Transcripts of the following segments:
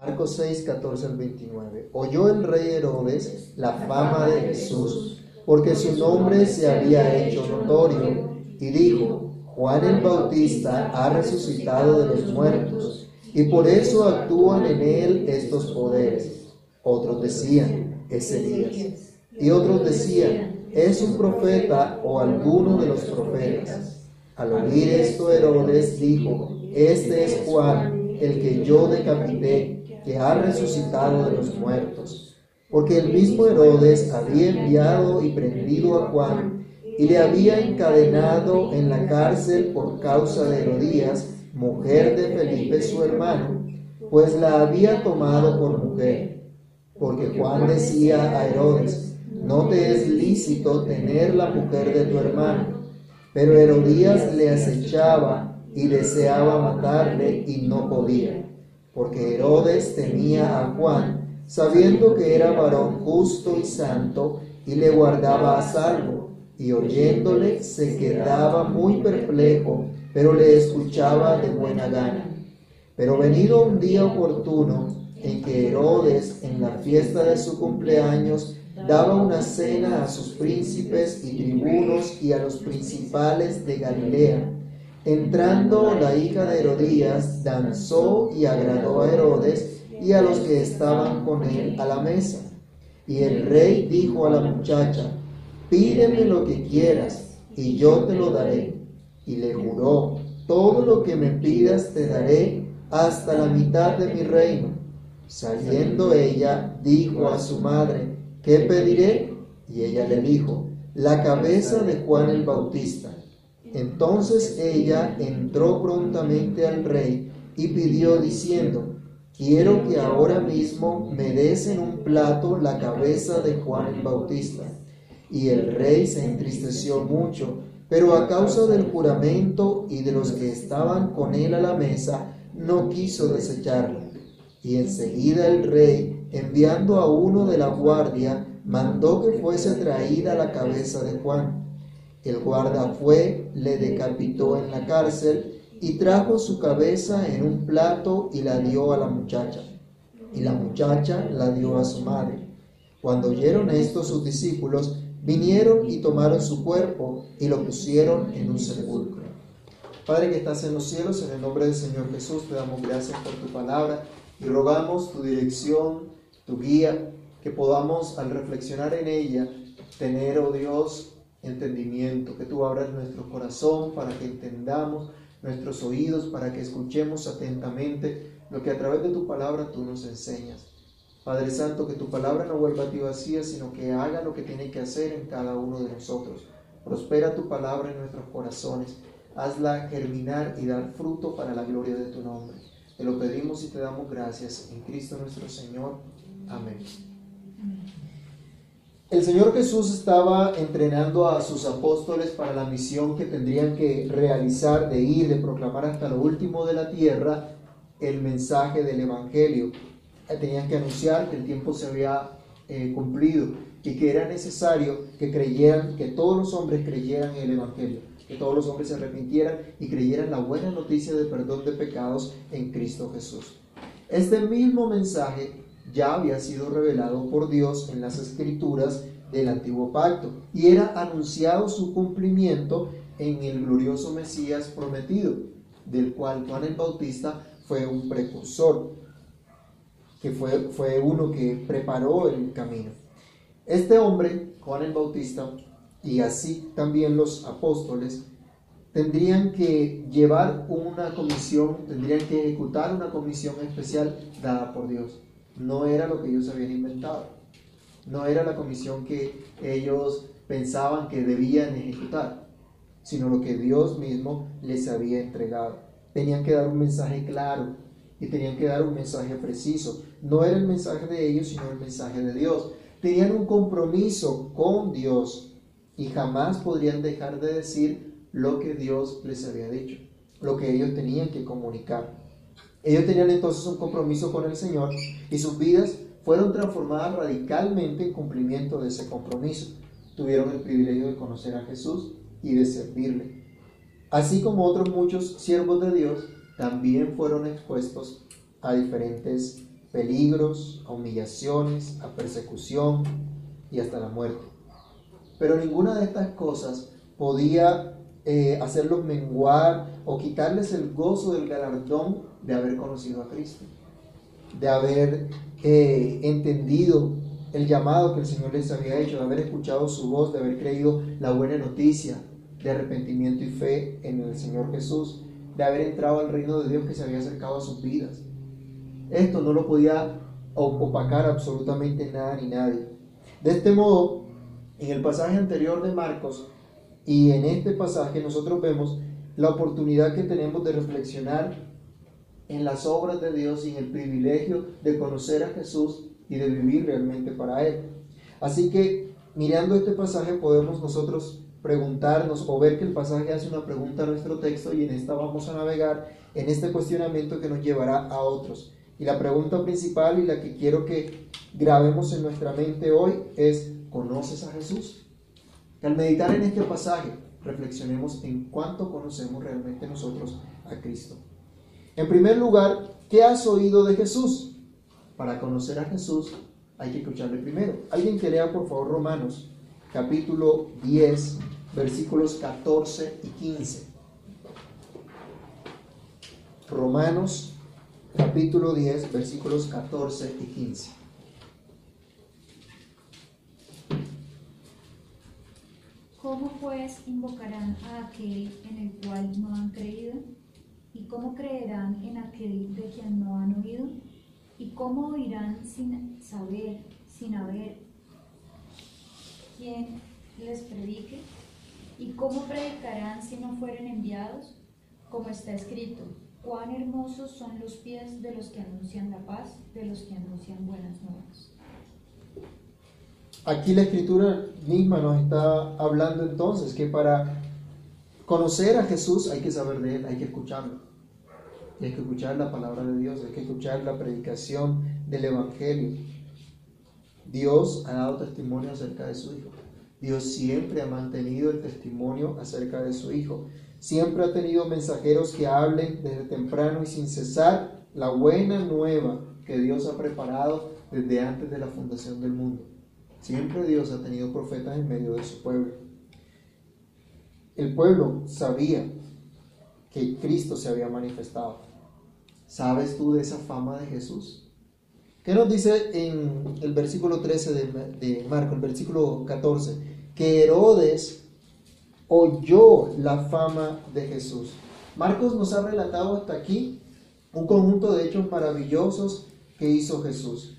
Marcos 6, 14 al 29. Oyó el rey Herodes la fama de Jesús, porque su nombre se había hecho notorio, y dijo, Juan el Bautista ha resucitado de los muertos, y por eso actúan en él estos poderes. Otros decían, es Elías. Y otros decían, es un profeta o alguno de los profetas. Al oír esto, Herodes dijo, este es Juan, el que yo decapité que ha resucitado de los muertos, porque el mismo Herodes había enviado y prendido a Juan y le había encadenado en la cárcel por causa de Herodías, mujer de Felipe su hermano, pues la había tomado por mujer. Porque Juan decía a Herodes, no te es lícito tener la mujer de tu hermano. Pero Herodías le acechaba y deseaba matarle y no podía porque Herodes temía a Juan, sabiendo que era varón justo y santo, y le guardaba a salvo, y oyéndole se quedaba muy perplejo, pero le escuchaba de buena gana. Pero venido un día oportuno, en que Herodes, en la fiesta de su cumpleaños, daba una cena a sus príncipes y tribunos y a los principales de Galilea, Entrando la hija de Herodías, danzó y agradó a Herodes y a los que estaban con él a la mesa. Y el rey dijo a la muchacha, pídeme lo que quieras y yo te lo daré. Y le juró, todo lo que me pidas te daré hasta la mitad de mi reino. Saliendo ella, dijo a su madre, ¿qué pediré? Y ella le dijo, la cabeza de Juan el Bautista. Entonces ella entró prontamente al rey y pidió diciendo, quiero que ahora mismo me des en un plato la cabeza de Juan el Bautista. Y el rey se entristeció mucho, pero a causa del juramento y de los que estaban con él a la mesa, no quiso desecharla. Y enseguida el rey, enviando a uno de la guardia, mandó que fuese traída la cabeza de Juan. El guarda fue, le decapitó en la cárcel y trajo su cabeza en un plato y la dio a la muchacha. Y la muchacha la dio a su madre. Cuando oyeron esto sus discípulos, vinieron y tomaron su cuerpo y lo pusieron en un sepulcro. Padre que estás en los cielos, en el nombre del Señor Jesús, te damos gracias por tu palabra y rogamos tu dirección, tu guía, que podamos al reflexionar en ella tener, oh Dios, entendimiento, que tú abras nuestro corazón para que entendamos, nuestros oídos para que escuchemos atentamente lo que a través de tu palabra tú nos enseñas. Padre Santo, que tu palabra no vuelva a ti vacía, sino que haga lo que tiene que hacer en cada uno de nosotros. Prospera tu palabra en nuestros corazones. Hazla germinar y dar fruto para la gloria de tu nombre. Te lo pedimos y te damos gracias en Cristo nuestro Señor. Amén. El Señor Jesús estaba entrenando a sus apóstoles para la misión que tendrían que realizar de ir, de proclamar hasta lo último de la tierra el mensaje del Evangelio. Tenían que anunciar que el tiempo se había eh, cumplido y que era necesario que creyeran, que todos los hombres creyeran en el Evangelio, que todos los hombres se arrepintieran y creyeran la buena noticia de perdón de pecados en Cristo Jesús. Este mismo mensaje ya había sido revelado por Dios en las escrituras del antiguo pacto y era anunciado su cumplimiento en el glorioso Mesías prometido, del cual Juan el Bautista fue un precursor, que fue, fue uno que preparó el camino. Este hombre, Juan el Bautista, y así también los apóstoles, tendrían que llevar una comisión, tendrían que ejecutar una comisión especial dada por Dios no era lo que ellos habían inventado, no era la comisión que ellos pensaban que debían ejecutar, sino lo que Dios mismo les había entregado. Tenían que dar un mensaje claro y tenían que dar un mensaje preciso. No era el mensaje de ellos, sino el mensaje de Dios. Tenían un compromiso con Dios y jamás podrían dejar de decir lo que Dios les había dicho, lo que ellos tenían que comunicar. Ellos tenían entonces un compromiso con el Señor y sus vidas fueron transformadas radicalmente en cumplimiento de ese compromiso. Tuvieron el privilegio de conocer a Jesús y de servirle. Así como otros muchos siervos de Dios también fueron expuestos a diferentes peligros, a humillaciones, a persecución y hasta la muerte. Pero ninguna de estas cosas podía eh, hacerlos menguar o quitarles el gozo del galardón de haber conocido a Cristo, de haber eh, entendido el llamado que el Señor les había hecho, de haber escuchado su voz, de haber creído la buena noticia de arrepentimiento y fe en el Señor Jesús, de haber entrado al reino de Dios que se había acercado a sus vidas. Esto no lo podía opacar absolutamente nada ni nadie. De este modo, en el pasaje anterior de Marcos y en este pasaje nosotros vemos la oportunidad que tenemos de reflexionar en las obras de Dios y en el privilegio de conocer a Jesús y de vivir realmente para Él. Así que mirando este pasaje podemos nosotros preguntarnos o ver que el pasaje hace una pregunta a nuestro texto y en esta vamos a navegar en este cuestionamiento que nos llevará a otros. Y la pregunta principal y la que quiero que grabemos en nuestra mente hoy es, ¿conoces a Jesús? Que al meditar en este pasaje reflexionemos en cuánto conocemos realmente nosotros a Cristo. En primer lugar, ¿qué has oído de Jesús? Para conocer a Jesús hay que escucharle primero. Alguien que lea por favor Romanos capítulo 10 versículos 14 y 15. Romanos capítulo 10 versículos 14 y 15. ¿Cómo pues invocarán a aquel en el cual no han creído? ¿Y cómo creerán en aquel de quien no han oído? ¿Y cómo oirán sin saber, sin haber quien les predique? ¿Y cómo predicarán si no fueren enviados? Como está escrito, cuán hermosos son los pies de los que anuncian la paz, de los que anuncian buenas nuevas. Aquí la escritura misma nos está hablando entonces que para conocer a Jesús hay que saber de Él, hay que escucharlo. hay que escuchar la palabra de Dios, hay que escuchar la predicación del Evangelio. Dios ha dado testimonio acerca de su Hijo. Dios siempre ha mantenido el testimonio acerca de su Hijo. Siempre ha tenido mensajeros que hablen desde temprano y sin cesar la buena nueva que Dios ha preparado desde antes de la fundación del mundo. Siempre Dios ha tenido profetas en medio de su pueblo. El pueblo sabía que Cristo se había manifestado. ¿Sabes tú de esa fama de Jesús? ¿Qué nos dice en el versículo 13 de, Marco, el versículo 14? Que Herodes oyó la fama de Jesús. Marcos nos ha relatado hasta aquí un conjunto de hechos maravillosos que hizo Jesús.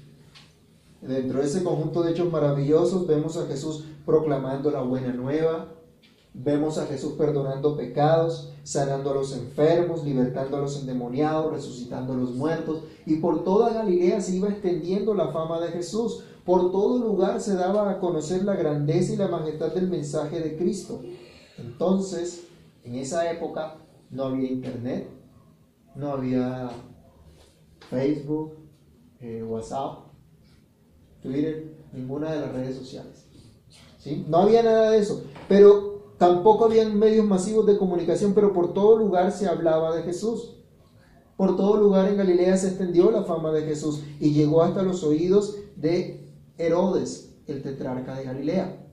Dentro de ese conjunto de hechos maravillosos vemos a Jesús proclamando la buena nueva, vemos a Jesús perdonando pecados, sanando a los enfermos, libertando a los endemoniados, resucitando a los muertos, y por toda Galilea se iba extendiendo la fama de Jesús. Por todo lugar se daba a conocer la grandeza y la majestad del mensaje de Cristo. Entonces, en esa época no había internet, no había Facebook, eh, WhatsApp, Twitter, ninguna de las redes sociales. ¿Sí? No había nada de eso, pero tampoco había medios masivos de comunicación, pero por todo lugar se hablaba de Jesús. Por todo lugar en Galilea se extendió la fama de Jesús y llegó hasta los oídos de Herodes, el tetrarca de Galilea,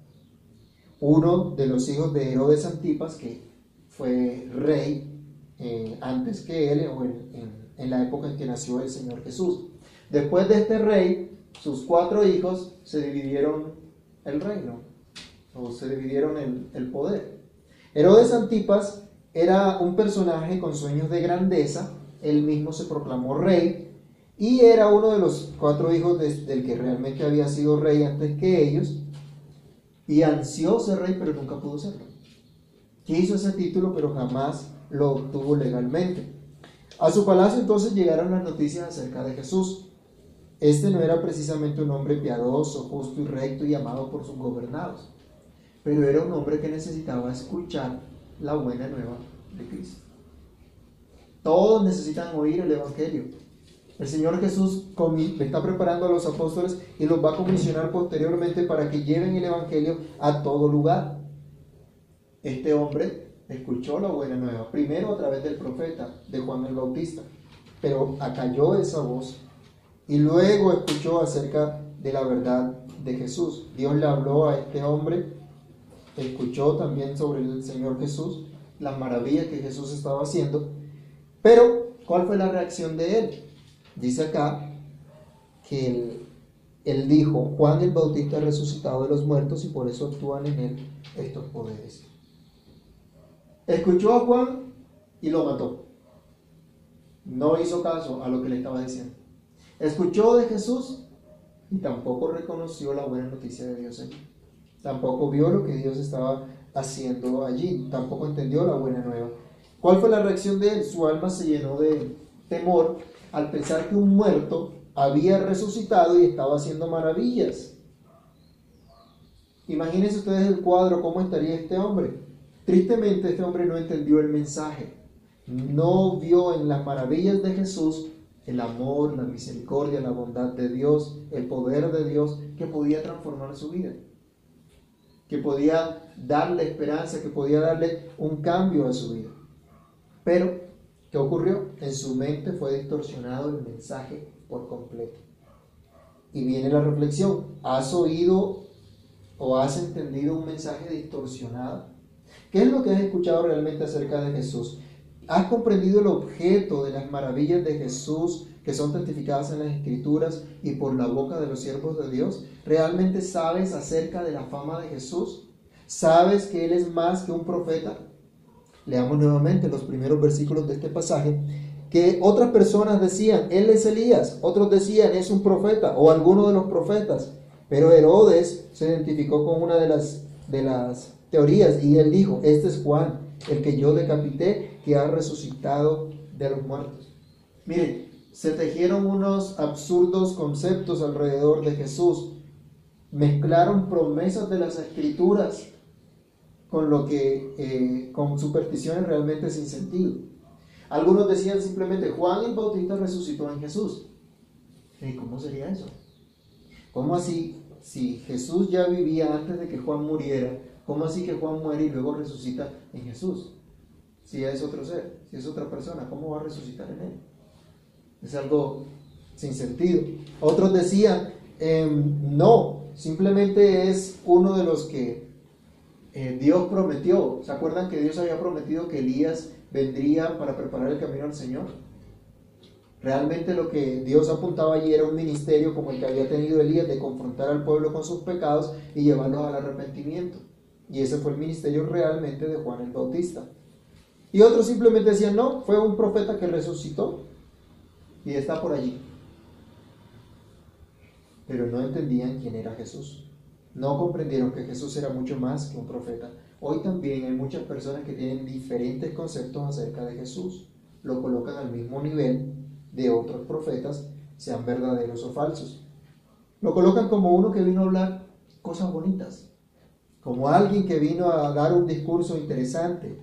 uno de los hijos de Herodes Antipas, que fue rey eh, antes que él, o en la época en que nació el Señor Jesús. Después de este rey, sus cuatro hijos se dividieron el reino, o se dividieron el, poder. Herodes Antipas era un personaje con sueños de grandeza, él mismo se proclamó rey, y era uno de los cuatro hijos del que realmente había sido rey antes que ellos, y ansió ser rey, pero nunca pudo serlo. Quiso ese título, pero jamás lo obtuvo legalmente. A su palacio entonces llegaron las noticias acerca de Jesús. Este no era precisamente un hombre piadoso, justo y recto y amado por sus gobernados, pero era un hombre que necesitaba escuchar la buena nueva de Cristo. Todos necesitan oír el Evangelio. El Señor Jesús está preparando a los apóstoles y los va a comisionar posteriormente para que lleven el Evangelio a todo lugar. Este hombre escuchó la buena nueva, primero a través del profeta de Juan el Bautista, pero acalló esa voz y luego escuchó acerca de la verdad de Jesús. Dios le habló a este hombre, escuchó también sobre el Señor Jesús, las maravillas que Jesús estaba haciendo, pero ¿cuál fue la reacción de él? Dice acá que él, él dijo, Juan el Bautista resucitado de los muertos y por eso actúan en él estos poderes. Escuchó a Juan y lo mató. No hizo caso a lo que le estaba diciendo. Escuchó de Jesús y tampoco reconoció la buena noticia de Dios allí. Tampoco vio lo que Dios estaba haciendo allí. Tampoco entendió la buena nueva. ¿Cuál fue la reacción de él? Su alma se llenó de temor al pensar que un muerto había resucitado y estaba haciendo maravillas. Imagínense ustedes el cuadro, cómo estaría este hombre. Tristemente este hombre no entendió el mensaje. No vio en las maravillas de Jesús el amor, la misericordia, la bondad de Dios, el poder de Dios que podía transformar su vida, que podía darle esperanza, que podía darle un cambio a su vida. Pero, ¿qué ocurrió? En su mente fue distorsionado el mensaje por completo. Y viene la reflexión, ¿has oído o has entendido un mensaje distorsionado? ¿Qué es lo que has escuchado realmente acerca de Jesús? ¿Has comprendido el objeto de las maravillas de Jesús que son testificadas en las Escrituras y por la boca de los siervos de Dios? ¿Realmente sabes acerca de la fama de Jesús? ¿Sabes que Él es más que un profeta? Leamos nuevamente los primeros versículos de este pasaje. Que otras personas decían, Él es Elías, otros decían, es un profeta o alguno de los profetas. Pero Herodes se identificó con una de las, de las teorías y él dijo, este es Juan, el que yo decapité, que ha resucitado de los muertos. Miren, se tejieron unos absurdos conceptos alrededor de Jesús. Mezclaron promesas de las escrituras con lo que, eh, con supersticiones realmente sin sentido. Algunos decían simplemente, Juan el Bautista resucitó en Jesús. ¿Y cómo sería eso? ¿Cómo así? Si Jesús ya vivía antes de que Juan muriera, ¿cómo así que Juan muere y luego resucita en Jesús? Si es otro ser, si es otra persona, ¿cómo va a resucitar en él? Es algo sin sentido. Otros decían, em, no, simplemente es uno de los que eh, Dios prometió. ¿Se acuerdan que Dios había prometido que Elías vendría para preparar el camino al Señor? Realmente lo que Dios apuntaba allí era un ministerio como el que había tenido Elías de confrontar al pueblo con sus pecados y llevarlos al arrepentimiento. Y ese fue el ministerio realmente de Juan el Bautista. Y otros simplemente decían, no, fue un profeta que resucitó y está por allí. Pero no entendían quién era Jesús. No comprendieron que Jesús era mucho más que un profeta. Hoy también hay muchas personas que tienen diferentes conceptos acerca de Jesús. Lo colocan al mismo nivel de otros profetas, sean verdaderos o falsos. Lo colocan como uno que vino a hablar cosas bonitas, como alguien que vino a dar un discurso interesante,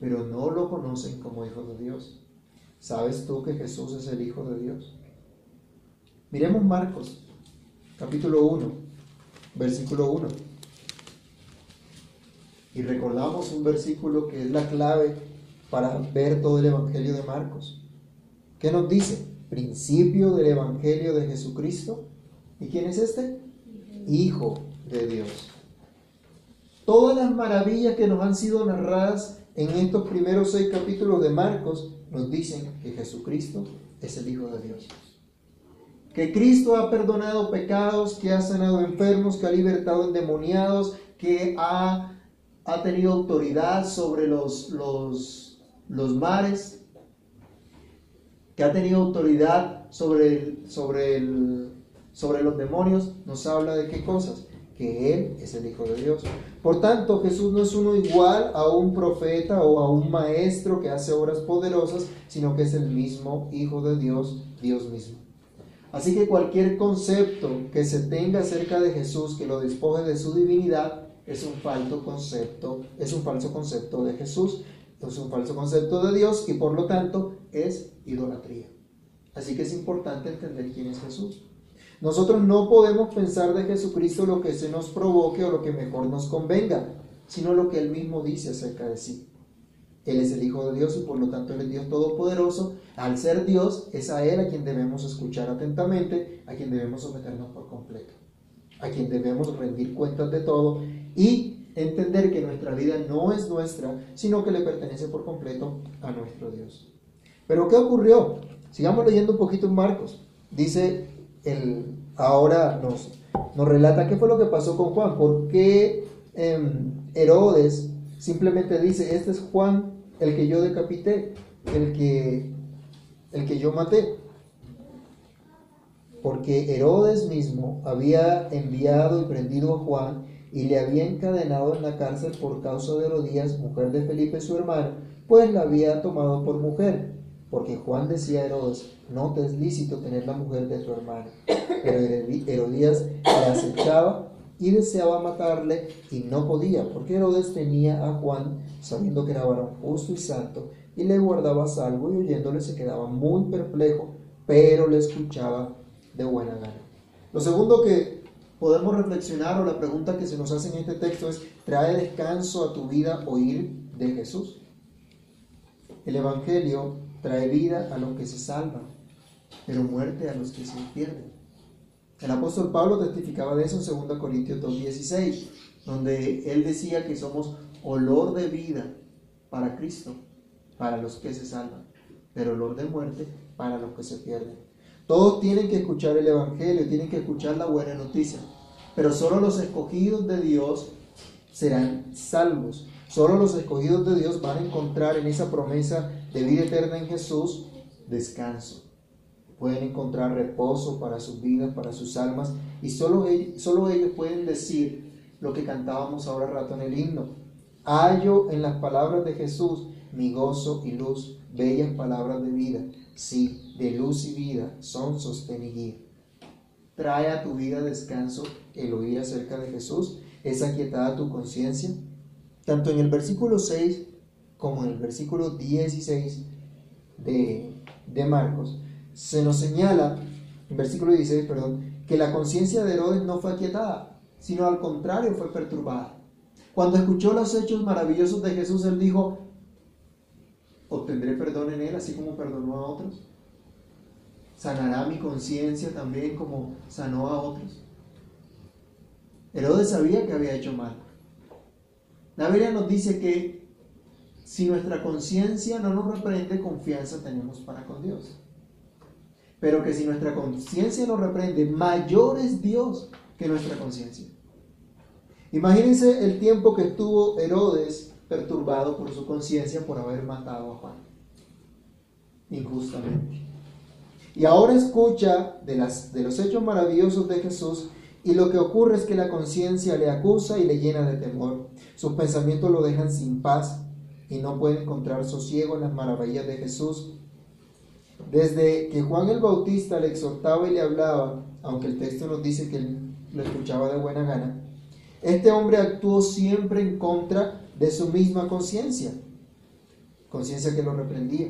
pero no lo conocen como hijo de Dios. ¿Sabes tú que Jesús es el Hijo de Dios? Miremos Marcos, capítulo 1, versículo 1. Y recordamos un versículo que es la clave para ver todo el Evangelio de Marcos. ¿Qué nos dice? Principio del Evangelio de Jesucristo. ¿Y quién es este? Hijo de Dios. Todas las maravillas que nos han sido narradas en estos primeros seis capítulos de Marcos nos dicen que Jesucristo es el Hijo de Dios. Que Cristo ha perdonado pecados, que ha sanado enfermos, que ha libertado endemoniados, que ha, ha tenido autoridad sobre los, los, los mares, que ha tenido autoridad sobre, sobre, el, sobre los demonios, nos habla de qué cosas? Él es el Hijo de Dios. Por tanto, Jesús no es uno igual a un profeta o a un maestro que hace obras poderosas, sino que es el mismo Hijo de Dios, Dios mismo. Así que cualquier concepto que se tenga acerca de Jesús que lo despoje de su divinidad es un falso concepto, es un falso concepto de Jesús, es un falso concepto de Dios y por lo tanto es idolatría. Así que es importante entender quién es Jesús. Nosotros no podemos pensar de Jesucristo lo que se nos provoque o lo que mejor nos convenga, sino lo que Él mismo dice acerca de sí. Él es el Hijo de Dios y por lo tanto Él es Dios Todopoderoso. Al ser Dios, es a Él a quien debemos escuchar atentamente, a quien debemos someternos por completo, a quien debemos rendir cuentas de todo y entender que nuestra vida no es nuestra, sino que le pertenece por completo a nuestro Dios. Pero ¿qué ocurrió? Sigamos leyendo un poquito en Marcos. Dice, el, ahora nos, nos relata qué fue lo que pasó con Juan, por qué em, Herodes simplemente dice, este es Juan el que yo decapité, el que, el que yo maté. Porque Herodes mismo había enviado y prendido a Juan y le había encadenado en la cárcel por causa de Herodías, mujer de Felipe su hermano, pues la había tomado por mujer. Porque Juan decía a Herodes, no te es lícito tener la mujer de tu hermano. Pero Herodías le acechaba y deseaba matarle y no podía, porque Herodes tenía a Juan, sabiendo que era varón justo y santo, y le guardaba salvo y oyéndole se quedaba muy perplejo, pero le escuchaba de buena gana. Lo segundo que podemos reflexionar o la pregunta que se nos hace en este texto es, ¿trae descanso a tu vida oír de Jesús? El Evangelio trae vida a los que se salvan, pero muerte a los que se pierden. El apóstol Pablo testificaba de eso en 2 Corintios 2.16, donde él decía que somos olor de vida para Cristo, para los que se salvan, pero olor de muerte para los que se pierden. Todos tienen que escuchar el Evangelio, tienen que escuchar la buena noticia, pero solo los escogidos de Dios serán salvos. Solo los escogidos de Dios van a encontrar en esa promesa de vida eterna en Jesús descanso pueden encontrar reposo para sus vidas, para sus almas, y solo ellos, solo ellos pueden decir lo que cantábamos ahora rato en el himno. Hallo en las palabras de Jesús mi gozo y luz, bellas palabras de vida, sí, de luz y vida son sostén. Trae a tu vida descanso el oír acerca de Jesús, es aquietada tu conciencia. Tanto en el versículo 6 como en el versículo 16 de, de Marcos, se nos señala, en versículo 16, perdón, que la conciencia de Herodes no fue aquietada, sino al contrario fue perturbada. Cuando escuchó los hechos maravillosos de Jesús, él dijo, obtendré perdón en él, así como perdonó a otros. Sanará mi conciencia también como sanó a otros. Herodes sabía que había hecho mal. La Biblia nos dice que si nuestra conciencia no nos reprende, confianza tenemos para con Dios pero que si nuestra conciencia nos reprende, mayor es Dios que nuestra conciencia. Imagínense el tiempo que estuvo Herodes perturbado por su conciencia por haber matado a Juan, injustamente. Y ahora escucha de, las, de los hechos maravillosos de Jesús y lo que ocurre es que la conciencia le acusa y le llena de temor. Sus pensamientos lo dejan sin paz y no puede encontrar sosiego en las maravillas de Jesús desde que Juan el Bautista le exhortaba y le hablaba, aunque el texto nos dice que él lo escuchaba de buena gana, este hombre actuó siempre en contra de su misma conciencia, conciencia que lo reprendía.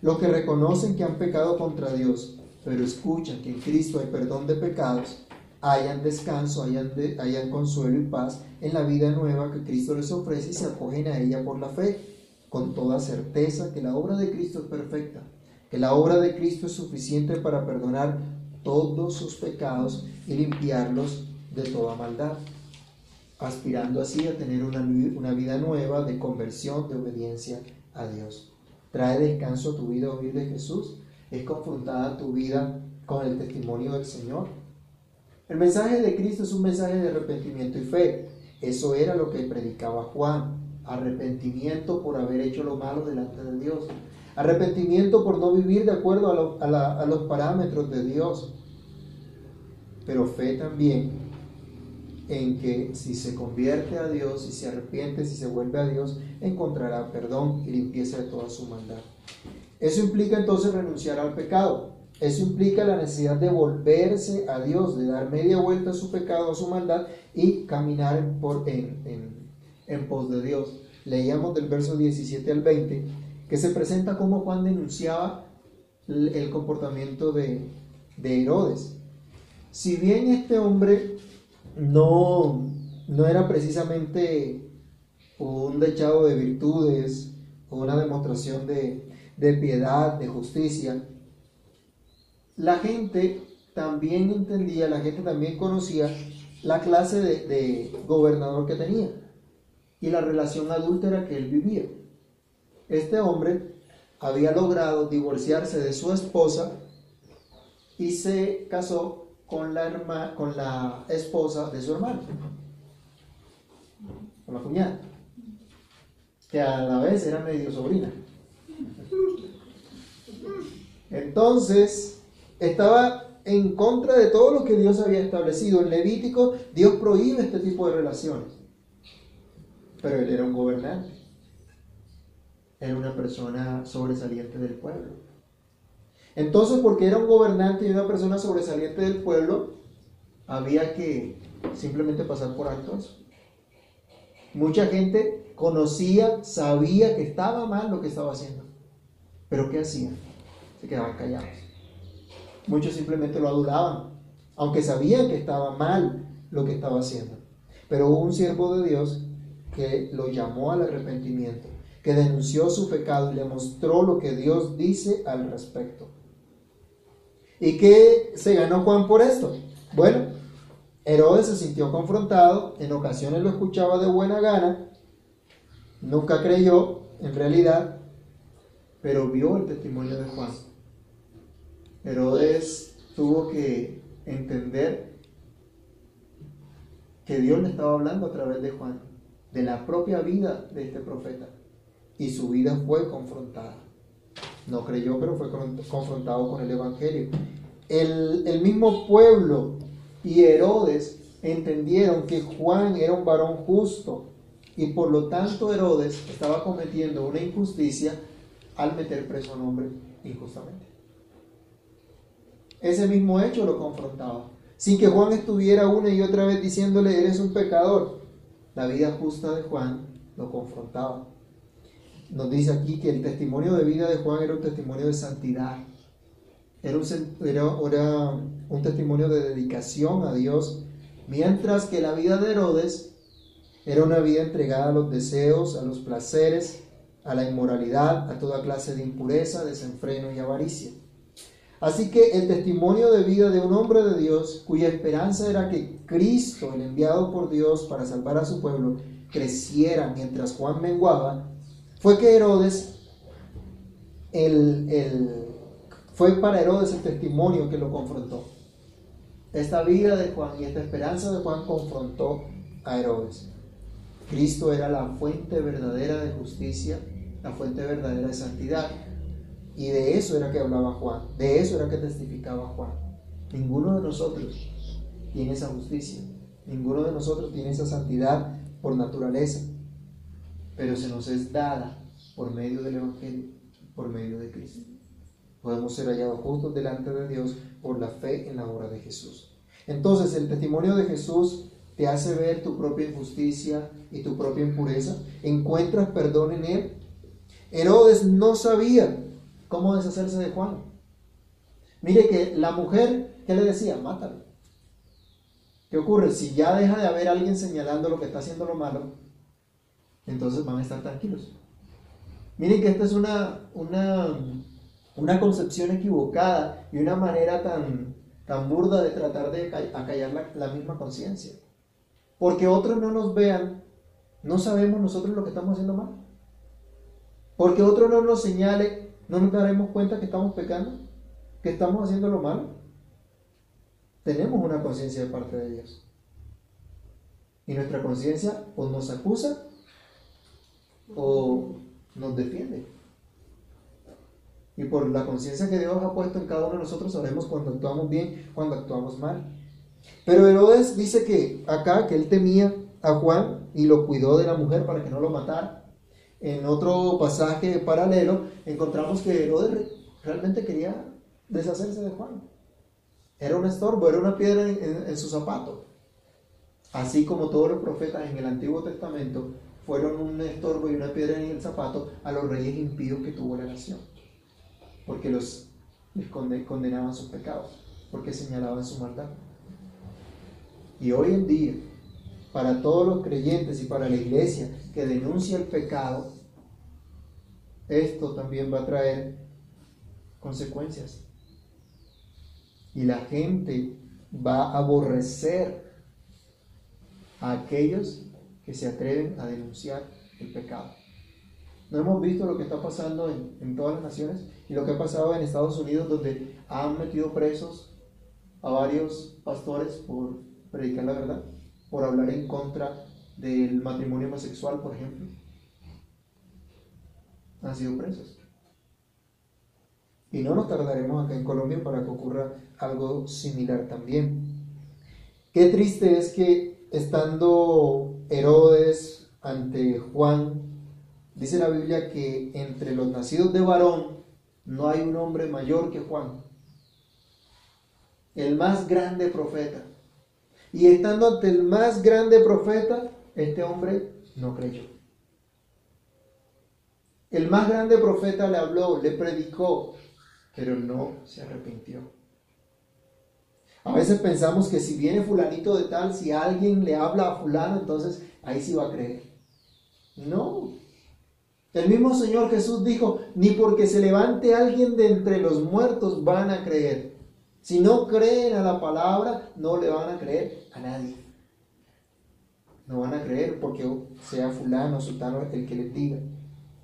Los que reconocen que han pecado contra Dios, pero escuchan que en Cristo hay perdón de pecados, hayan descanso, hayan, hayan consuelo y paz en la vida nueva que Cristo les ofrece y se acogen a ella por la fe, con toda certeza que la obra de Cristo es perfecta que la obra de Cristo es suficiente para perdonar todos sus pecados y limpiarlos de toda maldad, aspirando así a tener una, una vida nueva de conversión, de obediencia a Dios. Trae descanso a tu vida oír de Jesús, es confrontada tu vida con el testimonio del Señor. El mensaje de Cristo es un mensaje de arrepentimiento y fe. Eso era lo que predicaba Juan, arrepentimiento por haber hecho lo malo delante de Dios Arrepentimiento por no vivir de acuerdo a, los parámetros de Dios. Pero fe también en que si se convierte a Dios, si se arrepiente, si se vuelve a Dios, encontrará perdón y limpieza de toda su maldad. Eso implica entonces renunciar al pecado. Eso implica la necesidad de volverse a Dios, de dar media vuelta a su pecado, a su maldad y caminar en, pos de Dios. Leíamos del verso 17 al 20 que se presenta como Juan denunciaba el comportamiento de, Herodes. Si bien este hombre no, no era precisamente un dechado de virtudes, una demostración de, de piedad, de justicia, la gente también entendía, la gente también conocía la clase de, gobernador que tenía y la relación adúltera que él vivía. Este hombre había logrado divorciarse de su esposa y se casó con la, con la esposa de su hermano, con la cuñada, que a la vez era medio sobrina. Entonces, estaba en contra de todo lo que Dios había establecido. En Levítico, Dios prohíbe este tipo de relaciones. Pero él era un gobernante. Era una persona sobresaliente del pueblo. Entonces, porque era un gobernante y una persona sobresaliente del pueblo, había que simplemente pasar por alto eso. Mucha gente conocía, sabía que estaba mal lo que estaba haciendo. Pero ¿qué hacían? Se quedaban callados. Muchos simplemente lo adulaban, aunque sabían que estaba mal lo que estaba haciendo. Pero hubo un siervo de Dios que lo llamó al arrepentimiento, que denunció su pecado y le mostró lo que Dios dice al respecto. ¿Y qué se ganó Juan por esto? Bueno, Herodes se sintió confrontado, en ocasiones lo escuchaba de buena gana, nunca creyó en realidad, pero vio el testimonio de Juan Herodes tuvo que entender que Dios le estaba hablando a través de Juan, de la propia vida de este profeta. Y su vida fue confrontada. No creyó, pero fue confrontado con el Evangelio. El, el mismo pueblo y Herodes entendieron que Juan era un varón justo y por lo tanto Herodes estaba cometiendo una injusticia al meter preso a un hombre injustamente ese mismo hecho lo confrontaba. Sin que Juan estuviera una y otra vez diciéndole, eres un pecador. La vida justa de Juan lo confrontaba. Nos dice aquí que el testimonio de vida de Juan era un testimonio de santidad. Era un, era, un testimonio de dedicación a Dios, mientras que la vida de Herodes era una vida entregada a los deseos, a los placeres, a la inmoralidad, a toda clase de impureza, desenfreno y avaricia. Así que el testimonio de vida de un hombre de Dios, cuya esperanza era que Cristo, el enviado por Dios para salvar a su pueblo, creciera mientras Juan menguaba, fue que Herodes, el, fue para Herodes el testimonio que lo confrontó. Esta vida de Juan y esta esperanza de Juan confrontó a Herodes. Cristo era la fuente verdadera de justicia, la fuente verdadera de santidad. Y de eso era que hablaba Juan, de eso era que testificaba Juan. Ninguno de nosotros tiene esa justicia, ninguno de nosotros tiene esa santidad por naturaleza, pero se nos es dada por medio del Evangelio, por medio de Cristo. Podemos ser hallados justos delante de Dios por la fe en la obra de Jesús. Entonces, el testimonio de Jesús te hace ver tu propia injusticia y tu propia impureza. Encuentras perdón en Él. Herodes no sabía cómo deshacerse de Juan. Mire que la mujer, ¿qué le decía? Mátalo. ¿Qué ocurre? Si ya deja de haber alguien señalando lo que está haciendo lo malo, entonces van a estar tranquilos. Miren que esta es una, una, una concepción equivocada y una manera tan, tan burda de tratar de acallar la, la misma conciencia. Porque otros no nos vean, no sabemos nosotros lo que estamos haciendo mal. Porque otro no nos señale ¿No nos daremos cuenta que estamos pecando? ¿Que estamos haciendo lo malo? Tenemos una conciencia de parte de Dios. Y nuestra conciencia o nos acusa o nos defiende. Y por la conciencia que Dios ha puesto en cada uno de nosotros sabemos cuando actuamos bien, cuando actuamos mal. Pero Herodes dice que acá, que él temía a Juan y lo cuidó de la mujer para que no lo matara. En otro pasaje paralelo encontramos que Herodes realmente quería deshacerse de Juan. Era un estorbo, era una piedra en, su zapato. Así como todos los profetas en el Antiguo Testamento fueron un estorbo y una piedra en el zapato a los reyes impíos que tuvo la nación. Porque los les condenaban sus pecados, porque señalaban su maldad. Y hoy en día, para todos los creyentes y para la iglesia que denuncia el pecado, esto también va a traer consecuencias. Y la gente va a aborrecer a aquellos que se atreven a denunciar el pecado. ¿No hemos visto lo que está pasando en, en, todas las naciones? Y lo que ha pasado en Estados Unidos, donde han metido presos a varios pastores por predicar la verdad, por hablar en contra del matrimonio homosexual, por ejemplo. Han sido presos. Y no nos tardaremos acá en Colombia para que ocurra algo similar también. Qué triste es que estando Herodes ante Juan, dice la Biblia que entre los nacidos de varón no hay un hombre mayor que Juan, el más grande profeta. Y estando ante el más grande profeta, este hombre no creyó. El más grande profeta le habló, le predicó, pero no se arrepintió. A veces pensamos que si viene fulanito de tal, si alguien le habla a fulano, entonces ahí sí va a creer. No. El mismo Señor Jesús dijo, ni porque se levante alguien de entre los muertos van a creer. Si no creen a la palabra, no le van a creer a nadie. No van a creer porque sea fulano sultano el que les diga.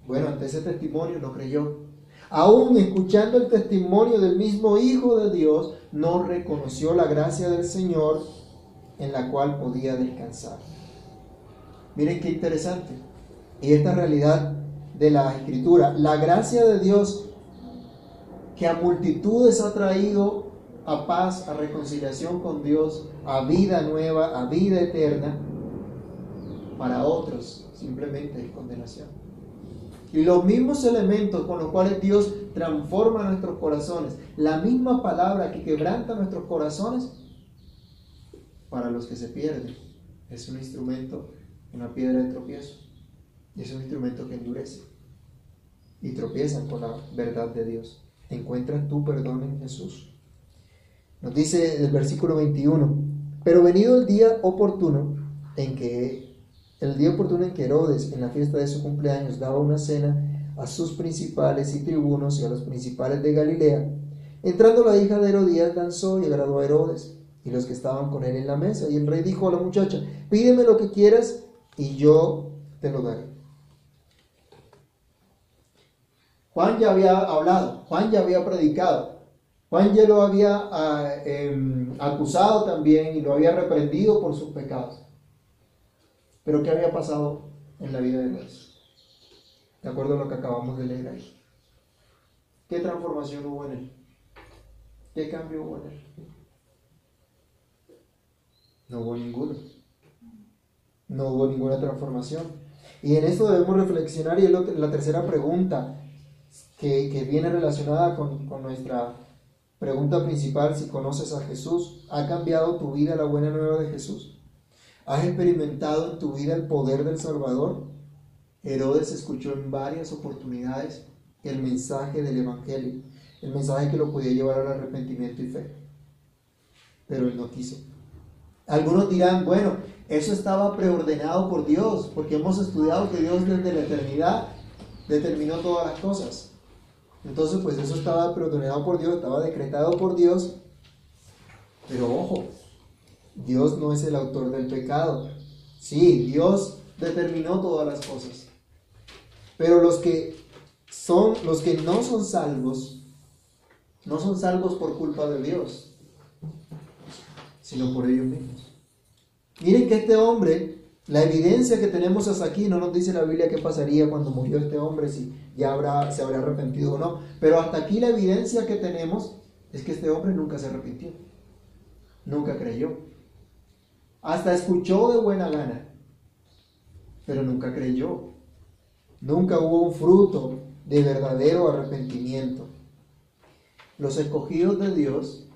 Bueno, ante ese testimonio no creyó aún escuchando el testimonio del mismo Hijo de Dios, no reconoció la gracia del Señor en la cual podía descansar. Miren qué interesante. Y esta realidad de la escritura, la gracia de Dios que a multitudes ha traído a paz, a reconciliación con Dios, a vida nueva, a vida eterna, para otros simplemente es condenación. Y los mismos elementos con los cuales Dios transforma nuestros corazones, la misma palabra que quebranta nuestros corazones, para los que se pierden, es un instrumento, una piedra de tropiezo. Y es un instrumento que endurece. Y tropiezan con la verdad de Dios. Encuentras tu perdón en Jesús. Nos dice el versículo 21, pero venido el día oportuno en que el día oportuno en que Herodes, en la fiesta de su cumpleaños, daba una cena a sus principales y tribunos y a los principales de Galilea, entrando la hija de Herodías danzó y agradó a Herodes y los que estaban con él en la mesa. Y el rey dijo a la muchacha, pídeme lo que quieras y yo te lo daré. Juan ya había hablado, Juan ya había predicado, Juan ya lo había ah, em, acusado también y lo había reprendido por sus pecados. Pero ¿qué había pasado en la vida de Dios? De acuerdo a lo que acabamos de leer ahí. ¿Qué transformación hubo en él? ¿Qué cambio hubo en él? No hubo ninguno. No hubo ninguna transformación. Y en esto debemos reflexionar y es la tercera pregunta que, viene relacionada con, con nuestra pregunta principal, si conoces a Jesús. ¿Ha cambiado tu vida la buena nueva de Jesús? ¿Has experimentado en tu vida el poder del Salvador? Herodes escuchó en varias oportunidades el mensaje del Evangelio, el mensaje que lo podía llevar al arrepentimiento y fe. Pero él no quiso. Algunos dirán, bueno, eso estaba preordenado por Dios, porque hemos estudiado que Dios desde la eternidad determinó todas las cosas. Entonces, pues eso estaba preordenado por Dios, estaba decretado por Dios. Pero ojo, Dios no es el autor del pecado. Sí, Dios determinó todas las cosas. Pero los que son los que no son salvos no son salvos por culpa de Dios, sino por ellos mismos. Miren que este hombre, la evidencia que tenemos hasta aquí, no nos dice la Biblia qué pasaría cuando murió este hombre, si ya habrá, se habrá arrepentido o no, pero hasta aquí la evidencia que tenemos es que este hombre nunca se arrepintió, nunca creyó. Hasta escuchó de buena gana, pero nunca creyó. Nunca hubo un fruto de verdadero arrepentimiento. Los escogidos de Dios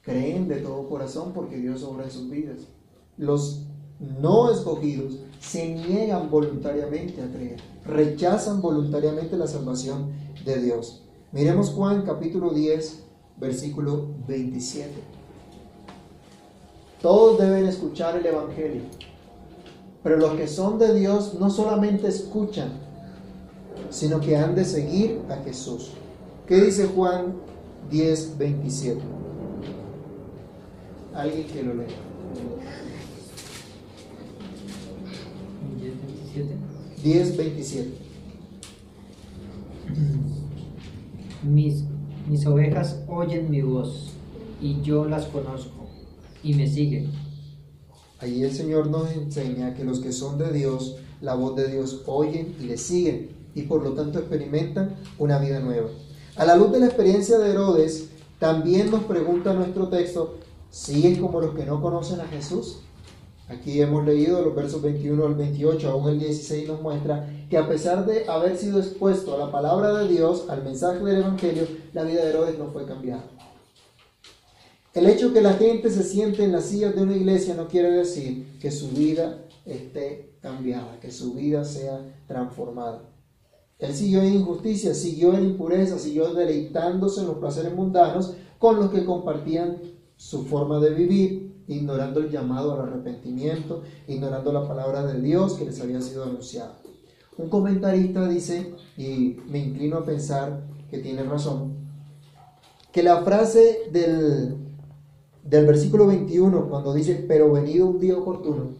creen de todo corazón porque Dios obra en sus vidas. Los no escogidos se niegan voluntariamente a creer, rechazan voluntariamente la salvación de Dios. Miremos Juan capítulo 10, versículo 27. Todos deben escuchar el Evangelio. Pero los que son de Dios no solamente escuchan, sino que han de seguir a Jesús. ¿Qué dice Juan 10, 27? Alguien que lo lea. 10, 27. Mis, mis ovejas oyen mi voz y yo las conozco y me siguen. Allí el Señor nos enseña que los que son de Dios, la voz de Dios oyen y le siguen y por lo tanto experimentan una vida nueva. A la luz de la experiencia de Herodes, también nos pregunta nuestro texto, ¿siguen como los que no conocen a Jesús? Aquí hemos leído los versos 21 al 28, aún el 16 nos muestra que a pesar de haber sido expuesto a la palabra de Dios, al mensaje del Evangelio, la vida de Herodes no fue cambiada. El hecho que la gente se siente en las sillas de una iglesia no quiere decir que su vida esté cambiada, que su vida sea transformada. Él siguió en injusticia, siguió en impureza, siguió deleitándose en los placeres mundanos con los que compartían su forma de vivir, ignorando el llamado al arrepentimiento, ignorando la palabra de Dios que les había sido anunciada. Un comentarista dice, y me inclino a pensar que tiene razón, que la frase del del versículo 21, cuando dice, pero venido un día oportuno,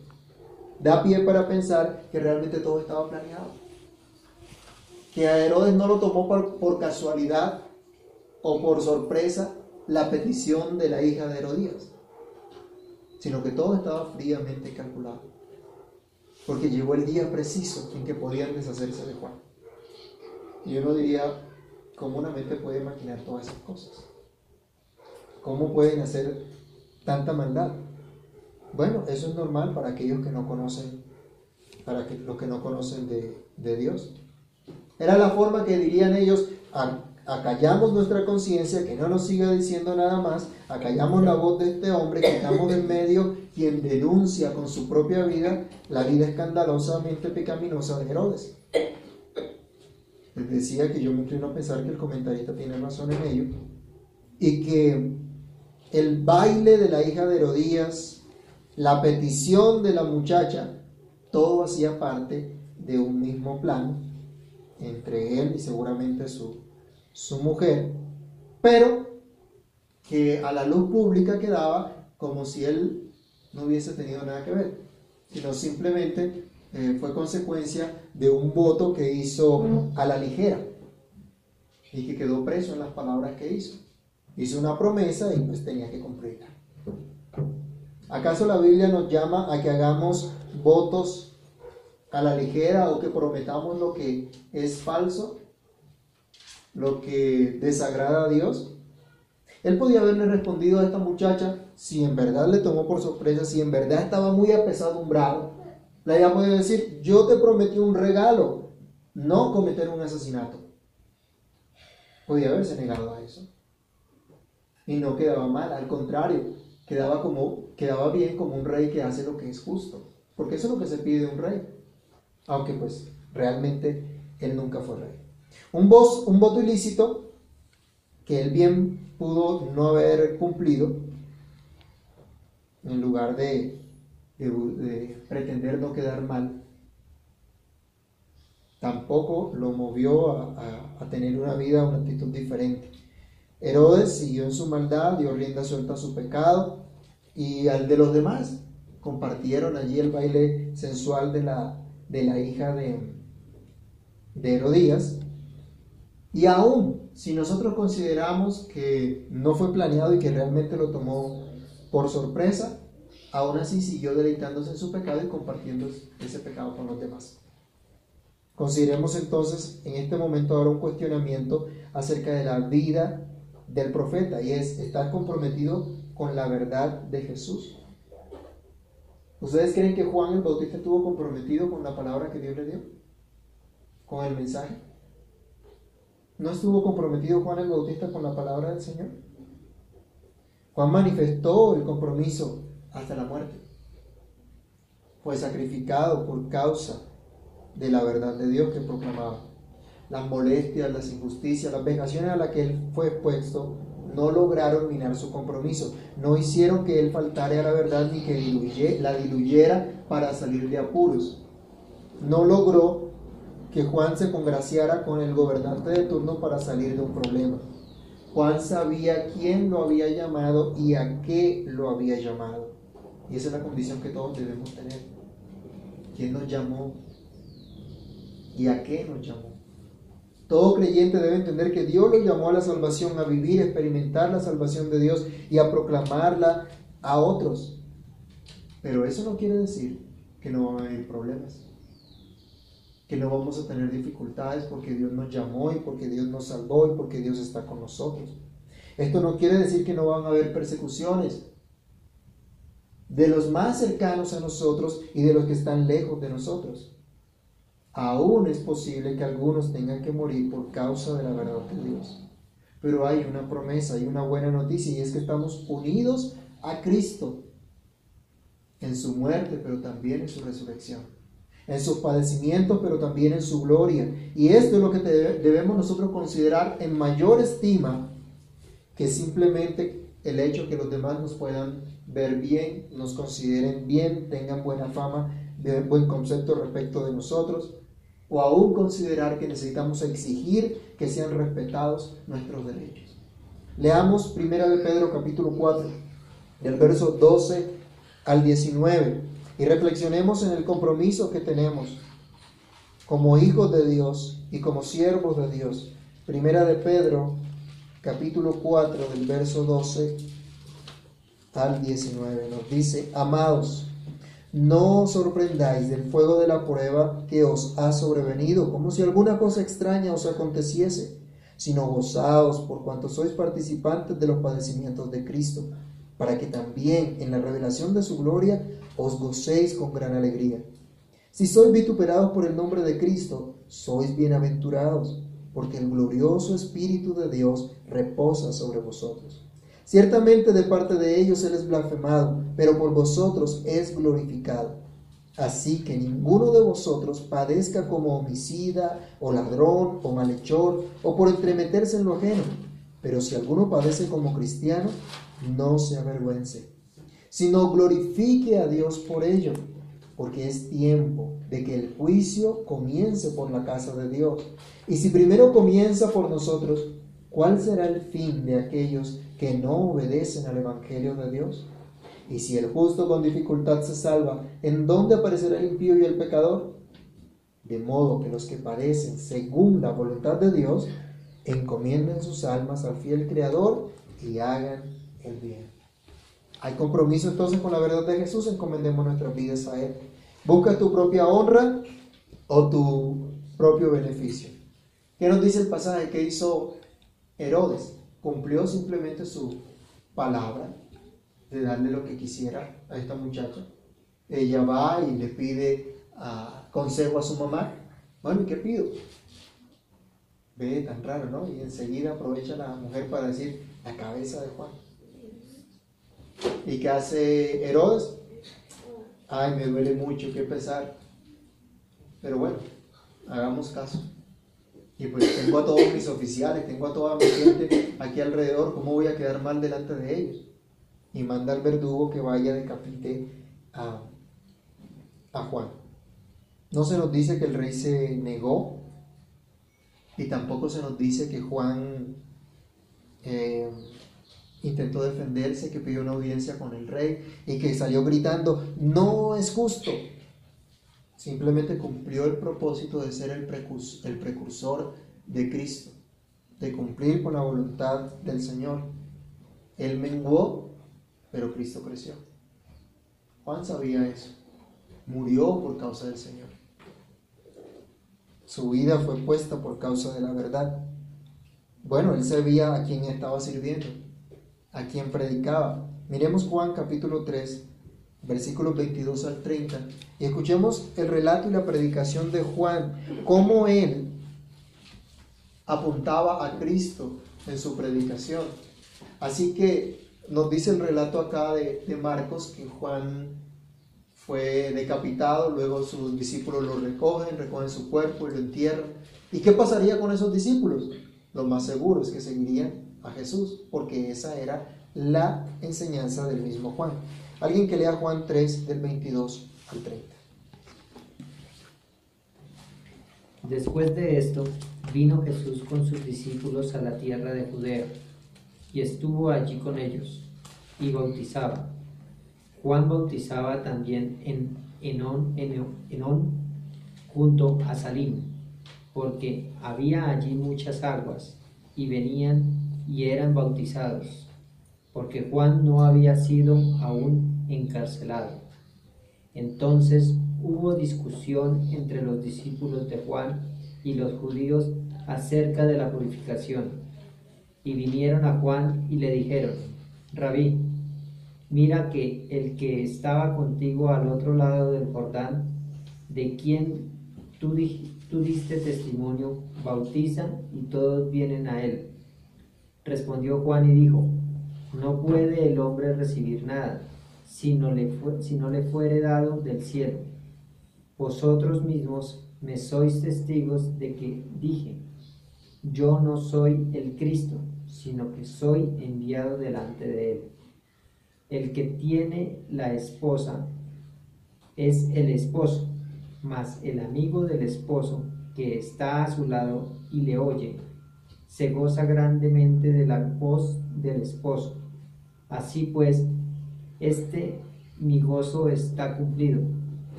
da pie para pensar que realmente todo estaba planeado. Que a Herodes no lo tomó por, por casualidad o por sorpresa la petición de la hija de Herodías, sino que todo estaba fríamente calculado. Porque llegó el día preciso en que podían deshacerse de Juan. Y uno diría, ¿cómo una mente puede imaginar todas esas cosas? ¿Cómo pueden hacer tanta maldad? Bueno, eso es normal para aquellos que no conocen, para que, los que no conocen de, Dios. Era la forma que dirían ellos, acallamos nuestra conciencia, que no nos siga diciendo nada más, acallamos la voz de este hombre, quitamos en medio quien denuncia con su propia vida la vida escandalosamente pecaminosa de Herodes. Les decía que yo me inclino a pensar que el comentarista tiene razón en ello y que el baile de la hija de Herodías, la petición de la muchacha, todo hacía parte de un mismo plan entre él y seguramente su, su mujer, pero que a la luz pública quedaba como si él no hubiese tenido nada que ver, sino simplemente eh, fue consecuencia de un voto que hizo a la ligera y que quedó preso en las palabras que hizo. Hizo una promesa y pues tenía que cumplirla. ¿Acaso la Biblia nos llama a que hagamos votos a la ligera o que prometamos lo que es falso? Lo que desagrada a Dios. Él podía haberle respondido a esta muchacha si en verdad le tomó por sorpresa, si en verdad estaba muy apesadumbrado. Le había podido decir, yo te prometí un regalo, no cometer un asesinato. Podía haberse negado a eso y no quedaba mal, al contrario, quedaba, como, quedaba bien como un rey que hace lo que es justo, porque eso es lo que se pide de un rey, aunque pues realmente él nunca fue rey. Un, un voto ilícito que él bien pudo no haber cumplido, en lugar de, pretender no quedar mal, tampoco lo movió a, tener una vida, una actitud diferente. Herodes siguió en su maldad, dio rienda suelta a su pecado y al de los demás. Compartieron allí el baile sensual de la, de la hija de, de Herodías. Y aún si nosotros consideramos que no fue planeado y que realmente lo tomó por sorpresa, aún así siguió deleitándose en su pecado y compartiendo ese pecado con los demás. Consideremos entonces en este momento ahora un cuestionamiento acerca de la vida del profeta y es estar comprometido con la verdad de Jesús. ¿Ustedes creen que Juan el Bautista estuvo comprometido con la palabra que Dios le dio? ¿Con el mensaje? ¿No estuvo comprometido Juan el Bautista con la palabra del Señor? Juan manifestó el compromiso hasta la muerte. Fue sacrificado por causa de la verdad de Dios que proclamaba las molestias, las injusticias, las vejaciones a las que él fue expuesto, no lograron minar su compromiso, no hicieron que él faltara a la verdad ni que la diluyera para salir de apuros. No logró que Juan se congraciara con el gobernante de turno para salir de un problema. Juan sabía quién lo había llamado y a qué lo había llamado. Y esa es la condición que todos debemos tener. ¿Quién nos llamó? ¿Y a qué nos llamó? Todo creyente debe entender que Dios lo llamó a la salvación, a vivir, a experimentar la salvación de Dios y a proclamarla a otros. Pero eso no quiere decir que no van a haber problemas, que no vamos a tener dificultades porque Dios nos llamó y porque Dios nos salvó y porque Dios está con nosotros. Esto no quiere decir que no van a haber persecuciones de los más cercanos a nosotros y de los que están lejos de nosotros. Aún es posible que algunos tengan que morir por causa de la verdad de Dios. Pero hay una promesa y una buena noticia y es que estamos unidos a Cristo en su muerte, pero también en su resurrección, en sus padecimientos, pero también en su gloria. Y esto es lo que debemos nosotros considerar en mayor estima que simplemente el hecho que los demás nos puedan ver bien, nos consideren bien, tengan buena fama, buen concepto respecto de nosotros, o aún considerar que necesitamos exigir que sean respetados nuestros derechos. Leamos 1 de Pedro capítulo 4, del verso 12 al 19 y reflexionemos en el compromiso que tenemos como hijos de Dios y como siervos de Dios. Primera de Pedro, capítulo 4, del verso 12 al 19, nos dice, amados, no os sorprendáis del fuego de la prueba que os ha sobrevenido, como si alguna cosa extraña os aconteciese, sino gozaos por cuanto sois participantes de los padecimientos de Cristo para que también en la revelación de su gloria os gocéis con gran alegría. Si sois vituperados por el nombre de Cristo, sois bienaventurados, porque el glorioso Espíritu de Dios reposa sobre vosotros. Ciertamente de parte de ellos Él es blasfemado, pero por vosotros es glorificado. Así que ninguno de vosotros padezca como homicida, o ladrón, o malhechor, o por entremeterse en lo ajeno. Pero si alguno padece como cristiano, no se avergüence, sino glorifique a Dios por ello, porque es tiempo de que el juicio comience por la casa de Dios. Y si primero comienza por nosotros, ¿cuál será el fin de aquellos que no obedecen al Evangelio de Dios? Y si el justo con dificultad se salva, ¿en dónde aparecerá el impío y el pecador? De modo que los que padecen según la voluntad de Dios, encomienden sus almas al fiel Creador y hagan el bien. Hay compromiso entonces con la verdad de Jesús, encomendemos nuestras vidas a Él. Busca tu propia honra o tu propio beneficio. ¿Qué nos dice el pasaje que hizo Herodes? Cumplió simplemente su palabra de darle lo que quisiera a esta muchacha. Ella va y le pide ah, consejo a su mamá. Bueno, ¿y qué pido? Ve tan raro, ¿no? Y enseguida aprovecha la mujer para decir la cabeza de Juan. ¿Y qué hace Herodes? Ay, me duele mucho, qué pesar. Pero bueno, hagamos caso. Y pues tengo a todos mis oficiales, tengo a toda mi gente aquí alrededor, ¿cómo voy a quedar mal delante de ellos? Y manda al verdugo que vaya decapite a, a Juan. No se nos dice que el rey se negó y tampoco se nos dice que Juan eh, intentó defenderse, que pidió una audiencia con el rey y que salió gritando, no es justo. Simplemente cumplió el propósito de ser el precursor, el precursor de Cristo, de cumplir con la voluntad del Señor. Él menguó, pero Cristo creció. Juan sabía eso. Murió por causa del Señor. Su vida fue puesta por causa de la verdad. Bueno, él sabía a quién estaba sirviendo a quien predicaba. Miremos Juan capítulo 3, versículos 22 al 30, y escuchemos el relato y la predicación de Juan, cómo él apuntaba a Cristo en su predicación. Así que nos dice el relato acá de, de Marcos que Juan fue decapitado, luego sus discípulos lo recogen, recogen su cuerpo y lo entierran. ¿Y qué pasaría con esos discípulos? Lo más seguro es que seguirían a Jesús, porque esa era la enseñanza del mismo Juan. Alguien que lea Juan 3 del 22 al 30. Después de esto, vino Jesús con sus discípulos a la tierra de Judea, y estuvo allí con ellos, y bautizaba. Juan bautizaba también en Enón, Enón junto a Salim, porque había allí muchas aguas, y venían y eran bautizados, porque Juan no había sido aún encarcelado. Entonces hubo discusión entre los discípulos de Juan y los judíos acerca de la purificación. Y vinieron a Juan y le dijeron, Rabí, mira que el que estaba contigo al otro lado del Jordán, de quien tú, diste testimonio, bautiza y todos vienen a él. Respondió Juan y dijo, no puede el hombre recibir nada, si no le, si no le fuere dado del cielo. Vosotros mismos me sois testigos de que dije, yo no soy el Cristo, sino que soy enviado delante de él. El que tiene la esposa es el esposo, mas el amigo del esposo que está a su lado y le oye, se goza grandemente de la voz del esposo. Así pues, este mi gozo está cumplido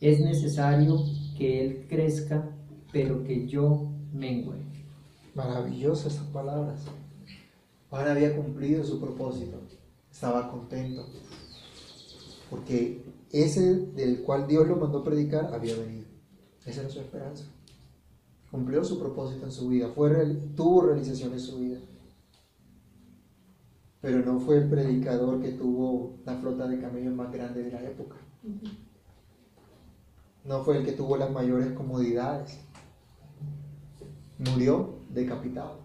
es necesario que Él crezca, pero que yo mengue. Maravillosas esas palabras. Juan había cumplido su propósito, estaba contento, porque ese del cual Dios lo mandó predicar había venido. Esa era su esperanza. Cumplió su propósito en su vida, fue, tuvo realización en su vida. Pero no fue el predicador que tuvo la flota de camellos más grande de la época no fue el que tuvo las mayores comodidades. Murió decapitado.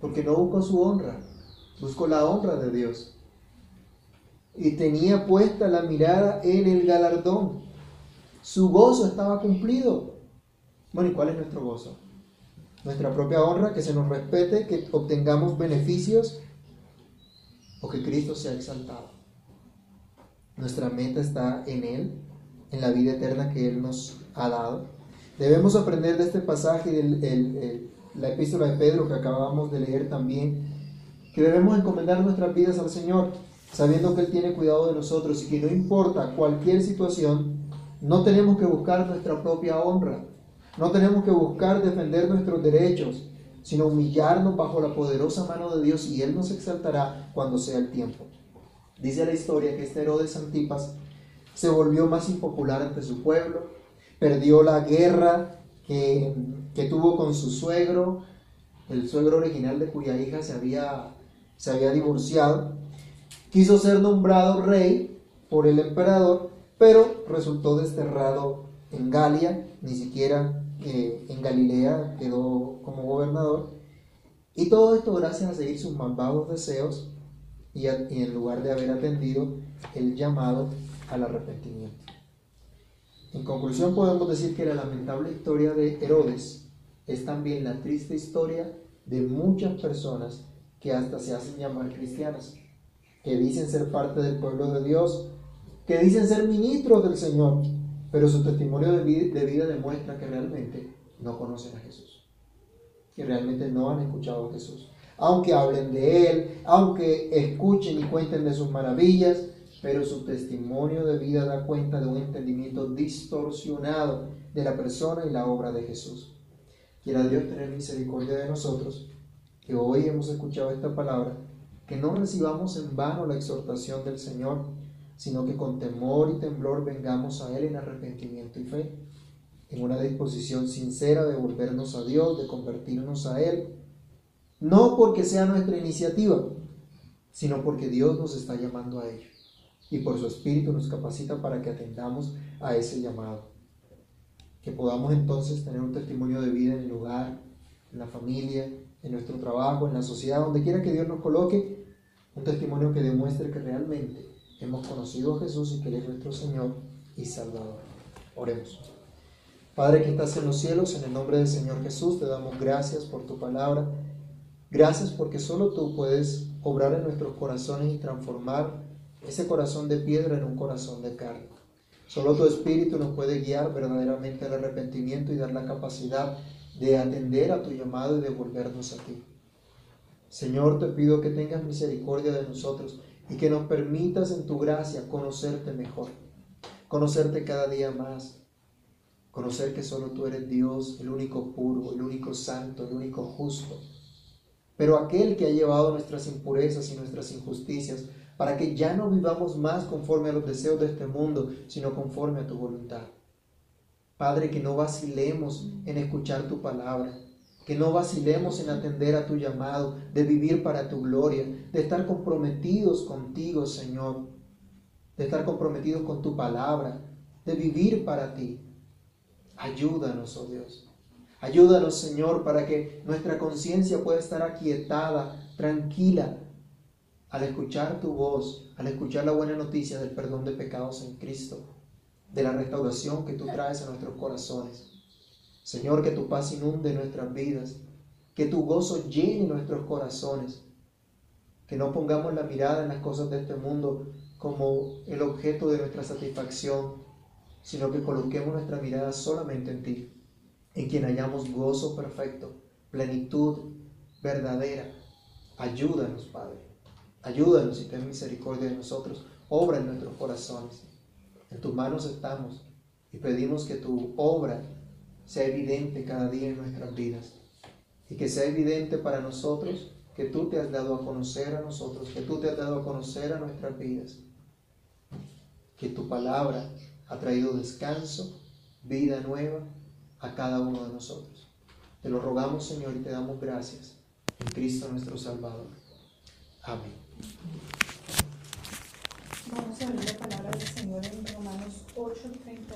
Porque no buscó su honra, buscó la honra de Dios. Y tenía puesta la mirada en el galardón. Su gozo estaba cumplido. Bueno, ¿y cuál es nuestro gozo? Nuestra propia honra, que se nos respete, que obtengamos beneficios o que Cristo sea exaltado. Nuestra meta está en Él en la vida eterna que Él nos ha dado. Debemos aprender de este pasaje, de la epístola de Pedro que acabamos de leer también, que debemos encomendar nuestras vidas al Señor, sabiendo que Él tiene cuidado de nosotros y que no importa cualquier situación, no tenemos que buscar nuestra propia honra, no tenemos que buscar defender nuestros derechos, sino humillarnos bajo la poderosa mano de Dios y Él nos exaltará cuando sea el tiempo. Dice la historia que este Herodes Antipas se volvió más impopular entre su pueblo, perdió la guerra que, tuvo con su suegro, el suegro original de cuya hija se había, se había divorciado, quiso ser nombrado rey por el emperador, pero resultó desterrado en Galia, ni siquiera eh, en Galilea quedó como gobernador. Y todo esto gracias a seguir sus malvados deseos y en lugar de haber atendido el llamado al arrepentimiento. En conclusión podemos decir que la lamentable historia de Herodes es también la triste historia de muchas personas que hasta se hacen llamar cristianas, que dicen ser parte del pueblo de Dios, que dicen ser ministros del Señor, pero su testimonio de vida, demuestra que realmente no conocen a Jesús, que realmente no han escuchado a Jesús. Aunque hablen de Él, aunque escuchen y cuenten de sus maravillas, pero su testimonio de vida da cuenta de un entendimiento distorsionado de la persona y la obra de Jesús. Quiera Dios tener misericordia de nosotros, que hoy hemos escuchado esta palabra, que no recibamos en vano la exhortación del Señor, sino que con temor y temblor vengamos a Él en arrepentimiento y fe, en una disposición sincera de volvernos a Dios, de convertirnos a Él, no porque sea nuestra iniciativa, sino porque Dios nos está llamando a ello y por su Espíritu nos capacita para que atendamos a ese llamado. Que podamos entonces tener un testimonio de vida en el hogar, en la familia, en nuestro trabajo, en la sociedad, donde quiera que Dios nos coloque, un testimonio que demuestre que realmente hemos conocido a Jesús y que Él es nuestro Señor y Salvador. Oremos. Padre que estás en los cielos, en el nombre del Señor Jesús, te damos gracias por tu palabra. Gracias porque solo tú puedes obrar en nuestros corazones y transformar ese corazón de piedra en un corazón de carne. Solo tu Espíritu nos puede guiar verdaderamente al arrepentimiento y dar la capacidad de atender a tu llamado y de volvernos a ti. Señor, te pido que tengas misericordia de nosotros y que nos permitas en tu gracia conocerte mejor, conocerte cada día más, conocer que solo tú eres Dios, el único puro, el único santo, el único justo, pero aquel que ha llevado nuestras impurezas y nuestras injusticias para que ya no vivamos más conforme a los deseos de este mundo, sino conforme a tu voluntad. Padre, que no vacilemos en escuchar tu palabra, que no vacilemos en atender a tu llamado, de vivir para tu gloria, de estar comprometidos contigo, Señor, de estar comprometidos con tu palabra, de vivir para ti. Ayúdanos, oh Dios. Ayúdanos, Señor, para que nuestra conciencia pueda estar aquietada, tranquila, al escuchar tu voz, al escuchar la buena noticia del perdón de pecados en Cristo, de la restauración que tú traes a nuestros corazones. Señor, que tu paz inunde nuestras vidas, que tu gozo llene nuestros corazones, que no pongamos la mirada en las cosas de este mundo como el objeto de nuestra satisfacción, sino que coloquemos nuestra mirada solamente en ti, en quien hallamos gozo perfecto, plenitud verdadera. Ayúdanos, Padre. Ayúdanos y ten misericordia de nosotros. Obra en nuestros corazones. En tus manos estamos y pedimos que tu obra sea evidente cada día en nuestras vidas. Y que sea evidente para nosotros que tú te has dado a conocer a nosotros, que tú te has dado a conocer a nuestras vidas. Que tu palabra ha traído descanso, vida nueva a cada uno de nosotros. Te lo rogamos, Señor, y te damos gracias en Cristo nuestro Salvador. Amén. Vamos a ver la palabra del Señor en Romanos 8, 30.